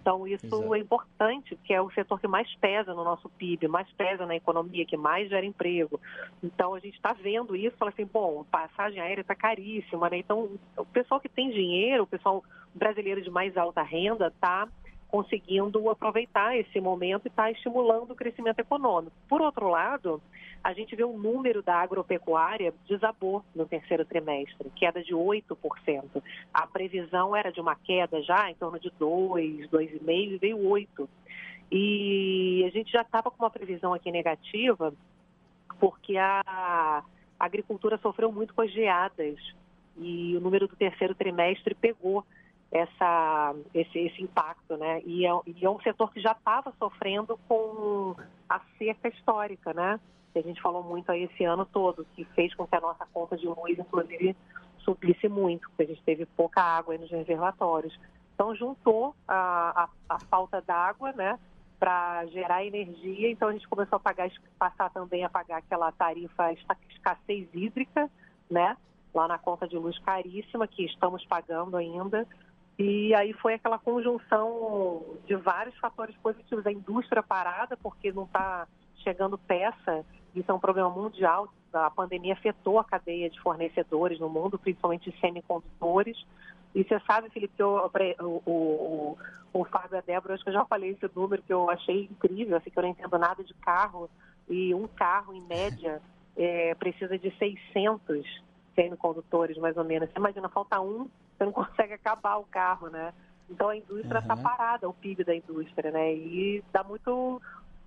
Então, isso Exato. é importante, porque é o setor que mais pesa no nosso PIB, mais pesa na economia, que mais gera emprego. Então, a gente está vendo isso, fala assim, bom, passagem aérea está caríssima, né? Então, o pessoal que tem dinheiro, o pessoal brasileiro de mais alta renda, está conseguindo aproveitar esse momento e está estimulando o crescimento econômico. Por outro lado, a gente vê o número da agropecuária desabou no terceiro trimestre, queda de 8%. A previsão era de uma queda já em torno de 2, 2,5 e veio 8%. E a gente já estava com uma previsão aqui negativa, porque a agricultura sofreu muito com as geadas e o número do terceiro trimestre pegou essa, esse, esse impacto, né? E é, e é um setor que já estava sofrendo com a seca histórica, né? Que a gente falou muito aí esse ano todo, que fez com que a nossa conta de luz, inclusive, subisse muito, porque a gente teve pouca água nos reservatórios. Então, juntou a, a, a falta d'água, né? Para gerar energia, então a gente começou a pagar, passar também a pagar aquela tarifa escassez hídrica, né? Lá na conta de luz caríssima, que estamos pagando ainda. E aí foi aquela conjunção de vários fatores positivos. A indústria parada, porque não está chegando peça, isso é um problema mundial. A pandemia afetou a cadeia de fornecedores no mundo, principalmente semicondutores. E você sabe, Felipe, que eu, o, o, o Fábio e a Débora, acho que eu já falei esse número que eu achei incrível, assim, que eu não entendo nada de carro. E um carro, em média, é, precisa de 600 semicondutores, mais ou menos. Você imagina, falta um, você não consegue acabar o carro, né? Então a indústria está Uhum. parada, o PIB da indústria, né? E dá muito.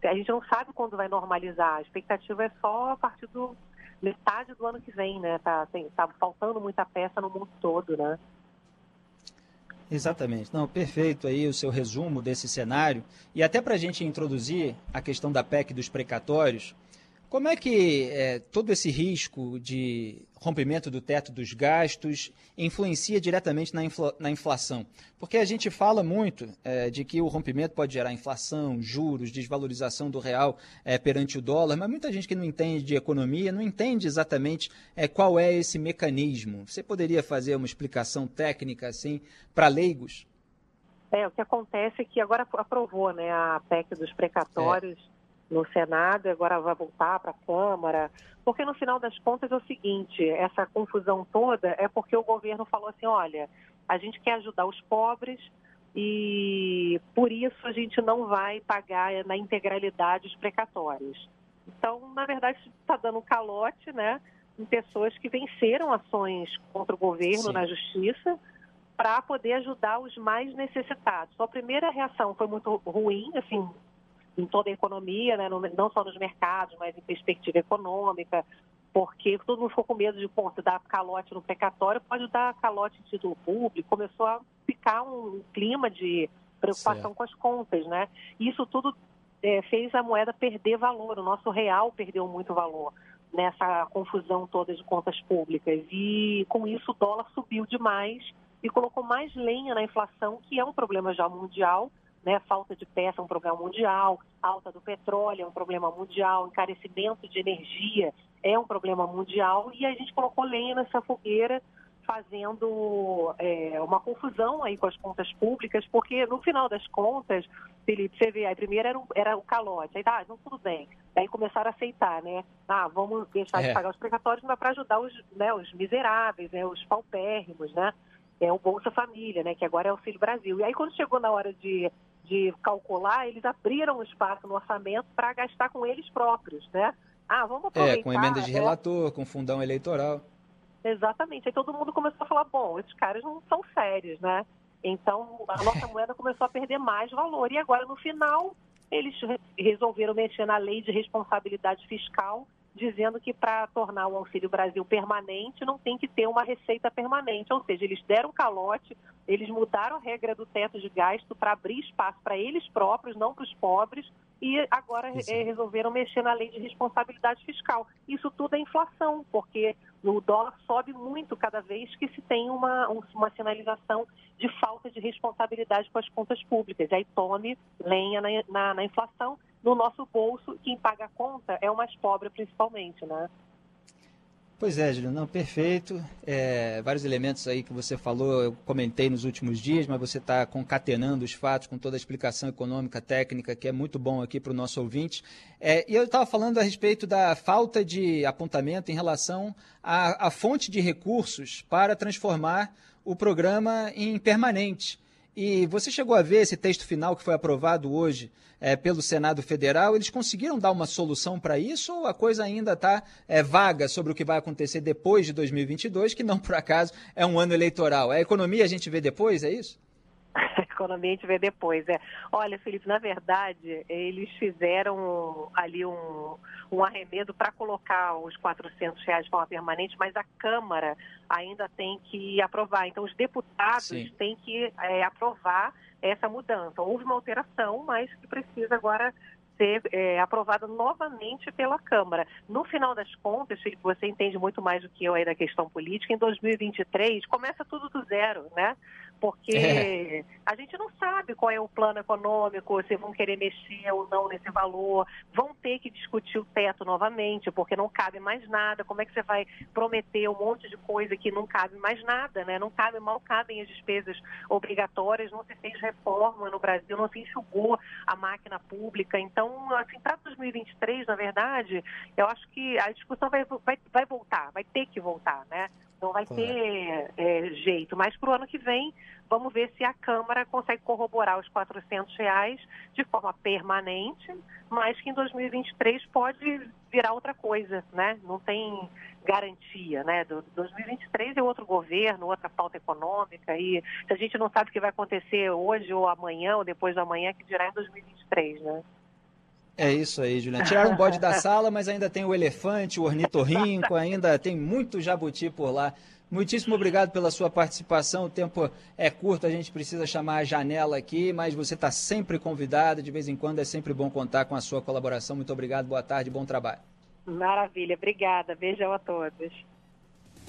A gente não sabe quando vai normalizar. A expectativa é só a partir do metade do ano que vem, né? Tá, tem, tá faltando muita peça no mundo todo, né? Exatamente. Não, perfeito aí o seu resumo desse cenário. E até para a gente introduzir a questão da PEC dos precatórios, como é que é, todo esse risco de rompimento do teto dos gastos influencia diretamente na, infla- na inflação? Porque a gente fala muito é, de que o rompimento pode gerar inflação, juros, desvalorização do real é, perante o dólar, mas muita gente que não entende de economia não entende exatamente é, qual é esse mecanismo. Você poderia fazer uma explicação técnica assim para leigos? É, o que acontece é que agora aprovou né, a PEC dos precatórios no Senado, e agora vai voltar para a Câmara, porque no final das contas é o seguinte, essa confusão toda é porque o governo falou assim, olha, a gente quer ajudar os pobres e por isso a gente não vai pagar na integralidade os precatórios. Então, na verdade, está dando um calote, né, em pessoas que venceram ações contra o governo Sim. na justiça, para poder ajudar os mais necessitados. Então, a primeira reação foi muito ruim, assim, em toda a economia, né, não só nos mercados, mas em perspectiva econômica, porque todo mundo ficou com medo de, pô, se dar calote no precatório, pode dar calote em título público. Começou a ficar um clima de preocupação Certo. com as contas, né? E isso tudo eh, fez a moeda perder valor, o nosso real perdeu muito valor nessa confusão toda de contas públicas. E com isso o dólar subiu demais e colocou mais lenha na inflação, que é um problema já mundial, né? Falta de peça é um problema mundial, alta do petróleo é um problema mundial, encarecimento de energia é um problema mundial e a gente colocou lenha nessa fogueira fazendo é, uma confusão aí com as contas públicas, porque no final das contas, Felipe, você vê, aí primeiro era o, era o calote, aí tá, não, tudo bem. Aí começaram a aceitar, né? Ah, vamos deixar É. de pagar os precatórios, mas para ajudar os, né, os miseráveis, né, os paupérrimos, né? É o Bolsa Família, né? Que agora é o Auxílio Brasil. E aí quando chegou na hora de, de calcular, eles abriram espaço no orçamento para gastar com eles próprios, né? Ah, vamos aproveitar. É, com emenda de né? relator, com fundão eleitoral. Exatamente. Aí todo mundo começou a falar, bom, esses caras não são sérios, né? Então a nossa moeda começou a perder mais valor. E agora, no final, eles re- resolveram mexer na lei de responsabilidade fiscal, dizendo que para tornar o Auxílio Brasil permanente não tem que ter uma receita permanente. Ou seja, eles deram calote, eles mudaram a regra do teto de gasto para abrir espaço para eles próprios, não para os pobres, e agora eh, resolveram mexer na lei de responsabilidade fiscal. Isso tudo é inflação, porque o dólar sobe muito cada vez que se tem uma, um- uma sinalização de falta de responsabilidade com as contas públicas. E aí tome lenha na, na- na inflação. No nosso bolso, quem paga a conta é o mais pobre, principalmente, né? Pois é, Juliano, não, perfeito. É, vários elementos aí que você falou, eu comentei nos últimos dias, mas você está concatenando os fatos com toda a explicação econômica, técnica, que é muito bom aqui para o nosso ouvinte. É, e eu estava falando a respeito da falta de apontamento em relação à, à fonte de recursos para transformar o programa em permanente. E você chegou a ver esse texto final que foi aprovado hoje é, pelo Senado Federal? Eles conseguiram dar uma solução para isso ou a coisa ainda está é, vaga sobre o que vai acontecer depois de 2022, que não por acaso é um ano eleitoral? A economia a gente vê depois, é isso? Economia a gente vê depois. É. Olha, Felipe, na verdade, eles fizeram ali um, um arremedo para colocar os 400 reais de forma permanente, mas a Câmara ainda tem que aprovar. Então, os deputados Sim. têm que é, aprovar essa mudança. Houve uma alteração, mas que precisa agora ser é, aprovada novamente pela Câmara. No final das contas, você entende muito mais do que eu aí da questão política, em 2023 começa tudo do zero, né? Porque é. a gente não sabe qual é o plano econômico, se vão querer mexer ou não nesse valor, vão ter que discutir o teto novamente, porque não cabe mais nada. Como é que você vai prometer um monte de coisa que não cabe mais nada, né? Não cabe, mal cabem as despesas obrigatórias, não se fez reforma no Brasil, não se enxugou a máquina pública. Então, assim, para 2023, na verdade, eu acho que a discussão vai, vai, vai voltar, vai ter que voltar, né? Não vai ter é, jeito. Mas para o ano que vem, vamos ver se a Câmara consegue corroborar os 400 reais de forma permanente, mas que em 2023 pode virar outra coisa, né? Não tem garantia, né? Do 2023 é outro governo, outra pauta econômica e se a gente não sabe o que vai acontecer hoje ou amanhã ou depois da manhã, que dirá em 2023, né? É isso aí, Juliana. Tiraram o bode da sala, mas ainda tem o elefante, o ornitorrinco, ainda tem muito jabuti por lá. Muitíssimo obrigado pela sua participação. O tempo é curto, a gente precisa chamar a janela aqui, mas você está sempre convidado. De vez em quando é sempre bom contar com a sua colaboração. Muito obrigado, boa tarde, bom trabalho. Maravilha, obrigada. Beijão a todos.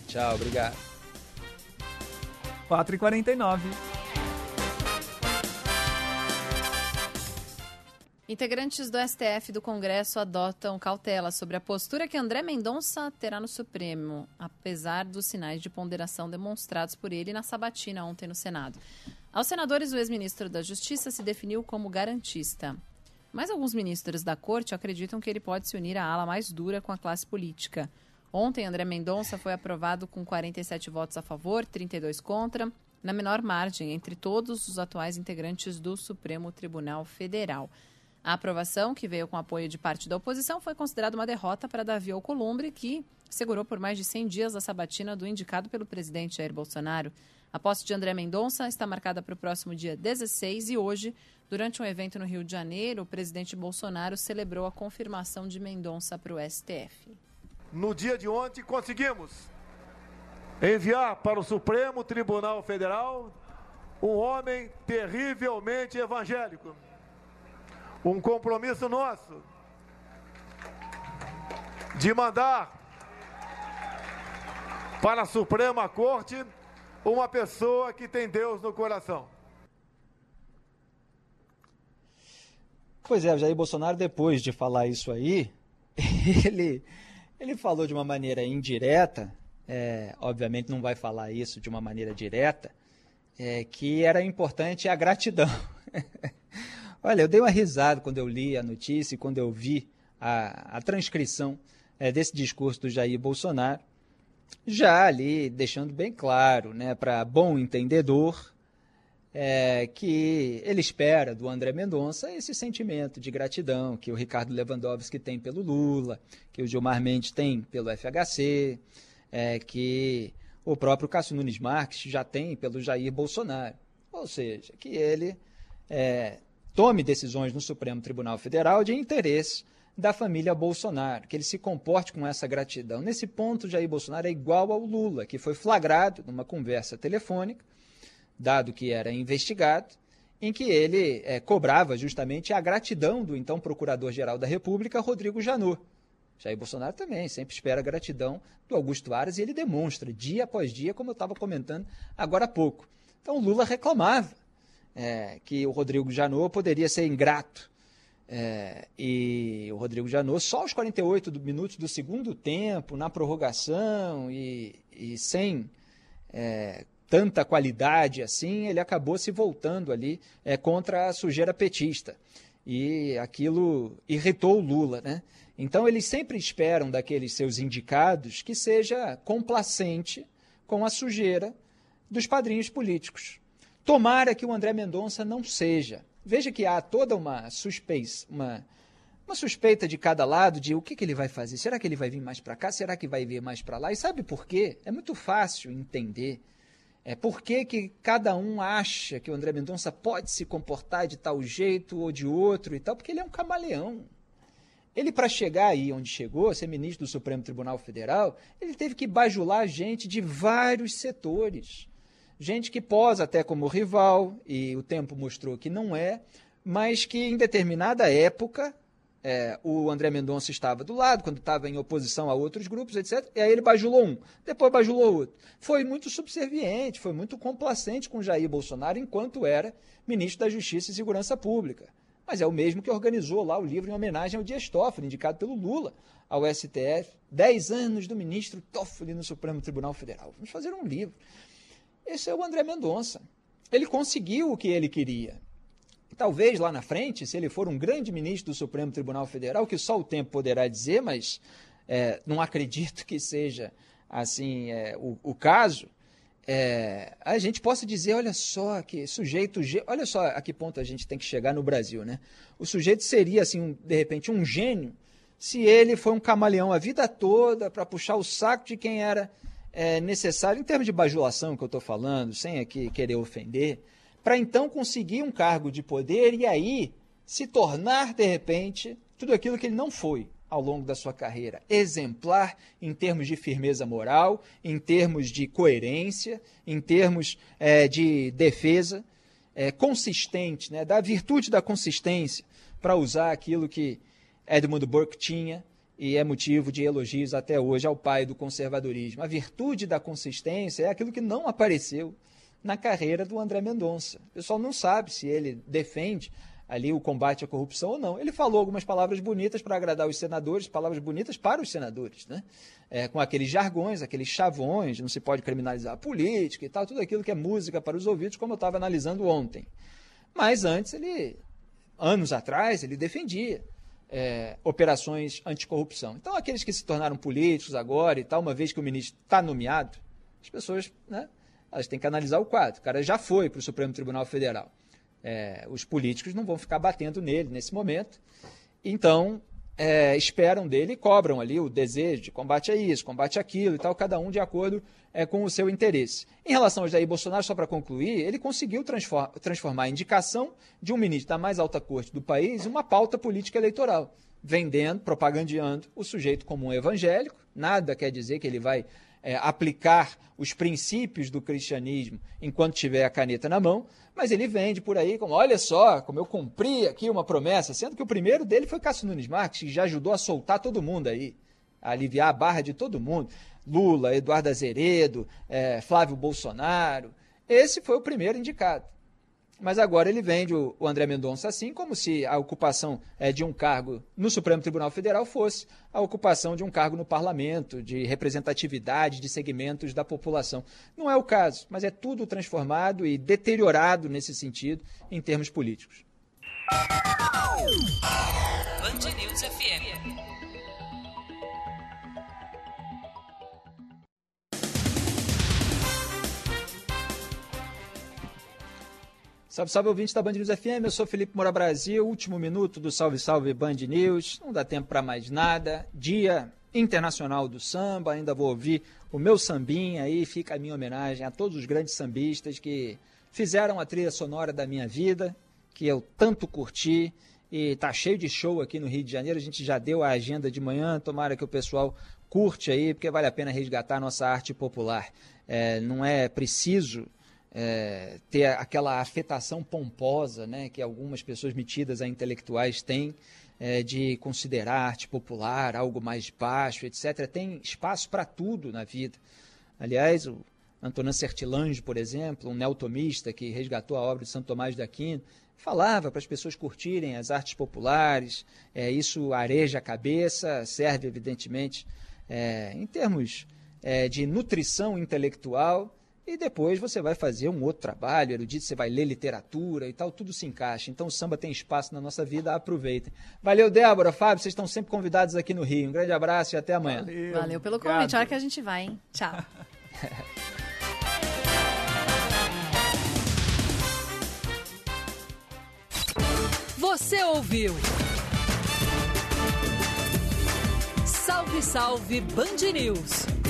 Tchau, obrigado. 4h49. Integrantes do STF do Congresso adotam cautela sobre a postura que André Mendonça terá no Supremo, apesar dos sinais de ponderação demonstrados por ele na sabatina ontem no Senado. Aos senadores, o ex-ministro da Justiça se definiu como garantista. Mas alguns ministros da corte acreditam que ele pode se unir à ala mais dura com a classe política. Ontem, André Mendonça foi aprovado com 47 votos a favor, 32 contra, na menor margem entre todos os atuais integrantes do Supremo Tribunal Federal. A aprovação, que veio com apoio de parte da oposição, foi considerada uma derrota para Davi Alcolumbre, que segurou por mais de 100 dias a sabatina do indicado pelo presidente Jair Bolsonaro. A posse de André Mendonça está marcada para o próximo dia 16 e hoje, durante um evento no Rio de Janeiro, o presidente Bolsonaro celebrou a confirmação de Mendonça para o STF. No dia de ontem, conseguimos enviar para o Supremo Tribunal Federal um homem terrivelmente evangélico um compromisso nosso de mandar para a Suprema Corte uma pessoa que tem Deus no coração. Pois é, Jair Bolsonaro, depois de falar isso aí, ele, ele falou de uma maneira indireta, é, obviamente não vai falar isso de uma maneira direta, é, que era importante a gratidão. Olha, eu dei uma risada quando eu li a notícia e quando eu vi a, a transcrição é, desse discurso do Jair Bolsonaro, já ali deixando bem claro, né, para bom entendedor, é, que ele espera do André Mendonça esse sentimento de gratidão que o Ricardo Lewandowski tem pelo Lula, que o Gilmar Mendes tem pelo FHC, é, que o próprio Cássio Nunes Marques já tem pelo Jair Bolsonaro. Ou seja, que ele é, tome decisões no Supremo Tribunal Federal de interesse da família Bolsonaro, que ele se comporte com essa gratidão. Nesse ponto, Jair Bolsonaro é igual ao Lula, que foi flagrado numa conversa telefônica, dado que era investigado, em que ele é, cobrava justamente a gratidão do então Procurador-Geral da República, Rodrigo Janot. Jair Bolsonaro também sempre espera a gratidão do Augusto Aras e ele demonstra dia após dia, como eu estava comentando agora há pouco. Então Lula reclamava é, que o Rodrigo Janot poderia ser ingrato É, e o Rodrigo Janot, só aos 48 do, minutos do segundo tempo, na prorrogação e, e sem é, tanta qualidade assim, ele acabou se voltando ali é, contra a sujeira petista. E aquilo irritou o Lula, né? Então eles sempre esperam daqueles seus indicados que seja complacente com a sujeira dos padrinhos políticos. Tomara que o André Mendonça não seja. Veja que há toda uma suspeita, uma, uma suspeita de cada lado de o que, que ele vai fazer. Será que ele vai vir mais para cá? Será que vai vir mais para lá? E sabe por quê? É muito fácil entender. É por que, que cada um acha que o André Mendonça pode se comportar de tal jeito ou de outro e tal, porque ele é um camaleão. Ele, para chegar aí onde chegou, ser ministro do Supremo Tribunal Federal, ele teve que bajular gente de vários setores. Gente que posa até como rival, e o tempo mostrou que não é, mas que em determinada época é, o André Mendonça estava do lado, quando estava em oposição a outros grupos, etc. E aí ele bajulou um, depois bajulou outro. Foi muito subserviente, foi muito complacente com Jair Bolsonaro enquanto era ministro da Justiça e Segurança Pública. Mas é o mesmo que organizou lá o livro em homenagem ao Dias Toffoli, indicado pelo Lula ao STF. Dez anos do ministro Toffoli no Supremo Tribunal Federal. Vamos fazer um livro. Esse é o André Mendonça. Ele conseguiu o que ele queria. Talvez lá na frente, se ele for um grande ministro do Supremo Tribunal Federal, que só o tempo poderá dizer, mas é, não acredito que seja assim é, o, o, caso, é, a gente possa dizer, olha só que sujeito, olha só a que ponto a gente tem que chegar no Brasil, né? O sujeito seria assim, um, de repente, um gênio se ele foi um camaleão a vida toda para puxar o saco de quem era é, necessário, em termos de bajulação que eu estou falando, sem aqui querer ofender, para então conseguir um cargo de poder e aí se tornar, de repente, tudo aquilo que ele não foi ao longo da sua carreira. Exemplar em termos de firmeza moral, em termos de coerência, em termos é, de defesa, é, consistente, né, da virtude da consistência, para usar aquilo que Edmund Burke tinha e é motivo de elogios até hoje ao pai do conservadorismo. A virtude da consistência é aquilo que não apareceu na carreira do André Mendonça. O pessoal não sabe se ele defende ali o combate à corrupção ou não. Ele falou algumas palavras bonitas para agradar os senadores, palavras bonitas para os senadores, né? É, com aqueles jargões, aqueles chavões, não se pode criminalizar a política e tal, tudo aquilo que é música para os ouvidos, como eu estava analisando ontem. Mas antes, ele, anos atrás, ele defendia é, operações anticorrupção. Então, aqueles que se tornaram políticos agora e tal, uma vez que o ministro está nomeado, as pessoas né, elas têm que analisar o quadro. O cara já foi para o Supremo Tribunal Federal. É, os políticos não vão ficar batendo nele nesse momento. Então, é, esperam dele e cobram ali o desejo de combate a isso, combate aquilo e tal, cada um de acordo é, com o seu interesse. Em relação ao Jair Bolsonaro, só para concluir, ele conseguiu transform transformar a indicação de um ministro da mais alta corte do país em uma pauta política eleitoral, vendendo, propagandeando o sujeito como um evangélico. Nada quer dizer que ele vai é, aplicar os princípios do cristianismo enquanto tiver a caneta na mão, mas ele vende por aí como, olha só, como eu cumpri aqui uma promessa, sendo que o primeiro dele foi Cássio Nunes Marques, que já ajudou a soltar todo mundo aí, a aliviar a barra de todo mundo. Lula, Eduardo Azeredo, é, Flávio Bolsonaro. Esse foi o primeiro indicado. Mas agora ele vende o, André Mendonça assim, como se a ocupação é, de um cargo no Supremo Tribunal Federal fosse a ocupação de um cargo no parlamento, de representatividade de segmentos da população. Não é o caso, mas é tudo transformado e deteriorado nesse sentido em termos políticos. Band News FM. Salve, salve, ouvinte da Band News FM. Eu sou Felipe Moura Brasil. Último minuto do Salve, Salve Band News. Não dá tempo para mais nada. Dia Internacional do Samba. Ainda vou ouvir o meu sambinha aí. Fica a minha homenagem a todos os grandes sambistas que fizeram a trilha sonora da minha vida, que eu tanto curti. E tá cheio de show aqui no Rio de Janeiro. A gente já deu a agenda de manhã. Tomara que o pessoal curte aí, porque vale a pena resgatar a nossa arte popular. É, não é preciso é, ter aquela afetação pomposa né, que algumas pessoas metidas a intelectuais têm é, de considerar arte popular algo mais baixo, etc. Tem espaço para tudo na vida. Aliás, o Antonin Sertilange, por exemplo, um neotomista que resgatou a obra de Santo Tomás de Aquino, falava para as pessoas curtirem as artes populares, é, isso areja a cabeça, serve evidentemente é, em termos é, de nutrição intelectual, e depois você vai fazer um outro trabalho, erudito, você vai ler literatura e tal, tudo se encaixa. Então o samba tem espaço na nossa vida, aproveitem. Valeu, Débora, Fábio, vocês estão sempre convidados aqui no Rio. Um grande abraço e até amanhã. Valeu, Valeu pelo convite, obrigado. hora que a gente vai, hein? Tchau. Você ouviu? Salve, salve Band News!